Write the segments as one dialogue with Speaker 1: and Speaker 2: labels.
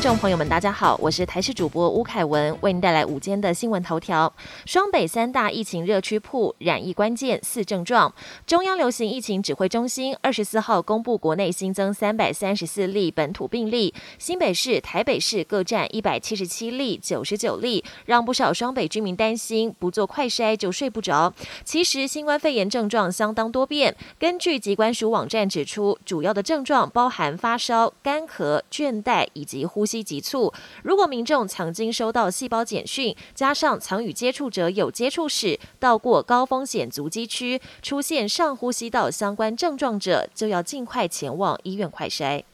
Speaker 1: 听众朋友们，大家好，我是台视主播吴凯文，为您带来午间的新闻头条。双北三大疫情热区铺染疫关键四症状。中央流行疫情指挥中心二十四号公布，国内新增三百三十四例本土病例，新北市、台北市各占一百七十七例、九十九例，让不少双北居民担心不做快筛就睡不着。其实新冠肺炎症状相当多变，根据疾管署网站指出，主要的症状包含发烧、干咳、倦怠以及呼吸。呼吸急促，如果民众曾经收到细胞简讯，加上曾与接触者有接触史，到过高风险足迹区，出现上呼吸道相关症状者，就要尽快前往医院快筛。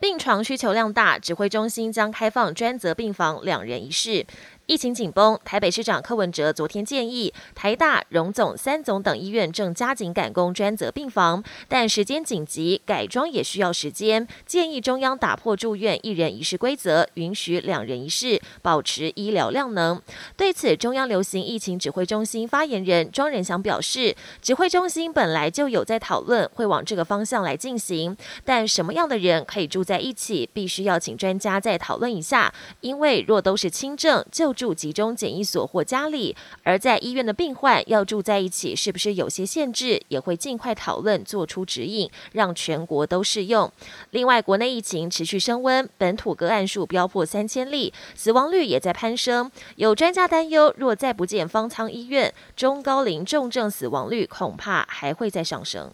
Speaker 1: 病床需求量大，指挥中心将开放专责病房两人一室。疫情紧绷，台北市长柯文哲昨天建议，台大、荣总、三总等医院正加紧赶工专责病房，但时间紧急，改装也需要时间，建议中央打破住院一人一室规则，允许两人一室，保持医疗量能。对此，中央流行疫情指挥中心发言人庄仁祥表示，指挥中心本来就有在讨论，会往这个方向来进行，但什么样的人可以住在一起，必须要请专家再讨论一下，因为若都是轻症就。住集中检疫所或家里，而在医院的病患要住在一起，是不是有些限制？也会尽快讨论，做出指引，让全国都适用。另外，国内疫情持续升温，本土个案数飙破三千例，死亡率也在攀升。有专家担忧，若再不见方舱医院，中高龄重症死亡率恐怕还会再上升。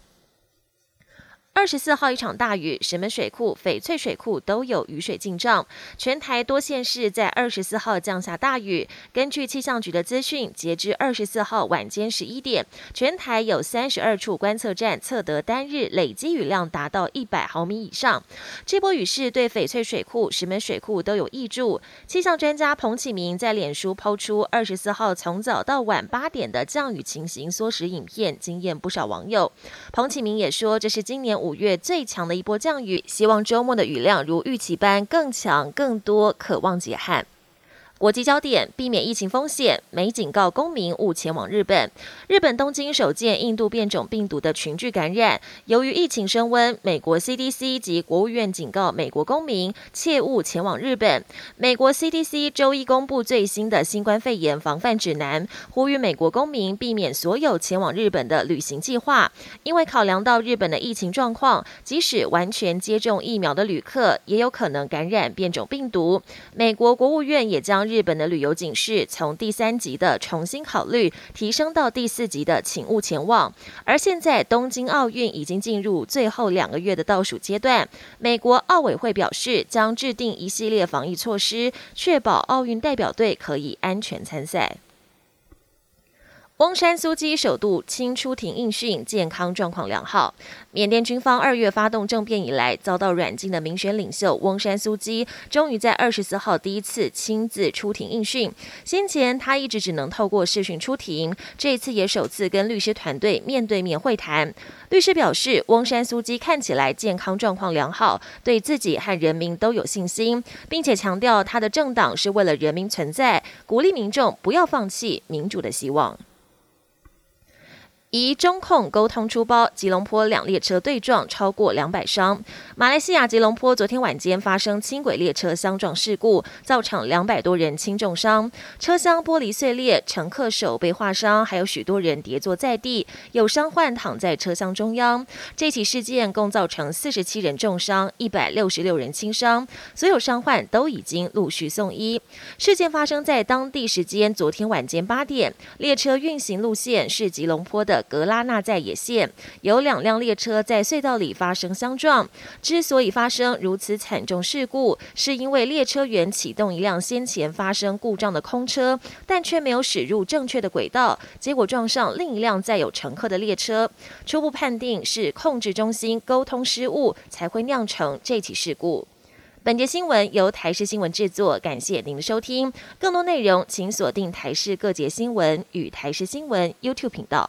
Speaker 1: 二十四号一场大雨，石门水库、翡翠水库都有雨水进账。全台多县市在二十四号降下大雨。根据气象局的资讯，截至二十四号晚间十一点，全台有三十二处观测站测得单日累积雨量达到一百毫米以上。这波雨势对翡翠水库、石门水库都有益助。气象专家彭启明在脸书抛出二十四号从早到晚八点的降雨情形缩时影片，惊艳不少网友。彭启明也说，这是今年。五月最强的一波降雨，希望周末的雨量如预期般更强、更多，渴望解旱。国际焦点：避免疫情风险，美警告公民勿前往日本。日本东京首见印度变种病毒的群聚感染。由于疫情升温，美国 CDC 及国务院警告美国公民切勿前往日本。美国 CDC 周一公布最新的新冠肺炎防范指南，呼吁美国公民避免所有前往日本的旅行计划。因为考量到日本的疫情状况，即使完全接种疫苗的旅客也有可能感染变种病毒。美国国务院也将日本的旅游警示从第三级的重新考虑提升到第四级的请勿前往。而现在东京奥运已经进入最后两个月的倒数阶段，美国奥委会表示将制定一系列防疫措施，确保奥运代表队可以安全参赛。翁山苏基首度亲出庭应讯，健康状况良好。缅甸军方二月发动政变以来，遭到软禁的民选领袖翁山苏基，终于在二十四号第一次亲自出庭应讯。先前他一直只能透过视讯出庭，这一次也首次跟律师团队面对面会谈。律师表示，翁山苏基看起来健康状况良好，对自己和人民都有信心，并且强调他的政党是为了人民存在，鼓励民众不要放弃民主的希望。疑中控沟通出包，吉隆坡两列车对撞，超过两百伤。马来西亚吉隆坡昨天晚间发生轻轨列车相撞事故，造成两百多人轻重伤，车厢玻璃碎裂，乘客手被划伤，还有许多人跌坐在地，有伤患躺在车厢中央。这起事件共造成四十七人重伤，一百六十六人轻伤，所有伤患都已经陆续送医。事件发生在当地时间昨天晚间八点，列车运行路线是吉隆坡的格拉纳在野线有两辆列车在隧道里发生相撞。之所以发生如此惨重事故，是因为列车员启动一辆先前发生故障的空车，但却没有驶入正确的轨道，结果撞上另一辆载有乘客的列车。初步判定是控制中心沟通失误，才会酿成这起事故。本节新闻由台视新闻制作，感谢您的收听。更多内容请锁定台视各节新闻与台视新闻 YouTube 频道。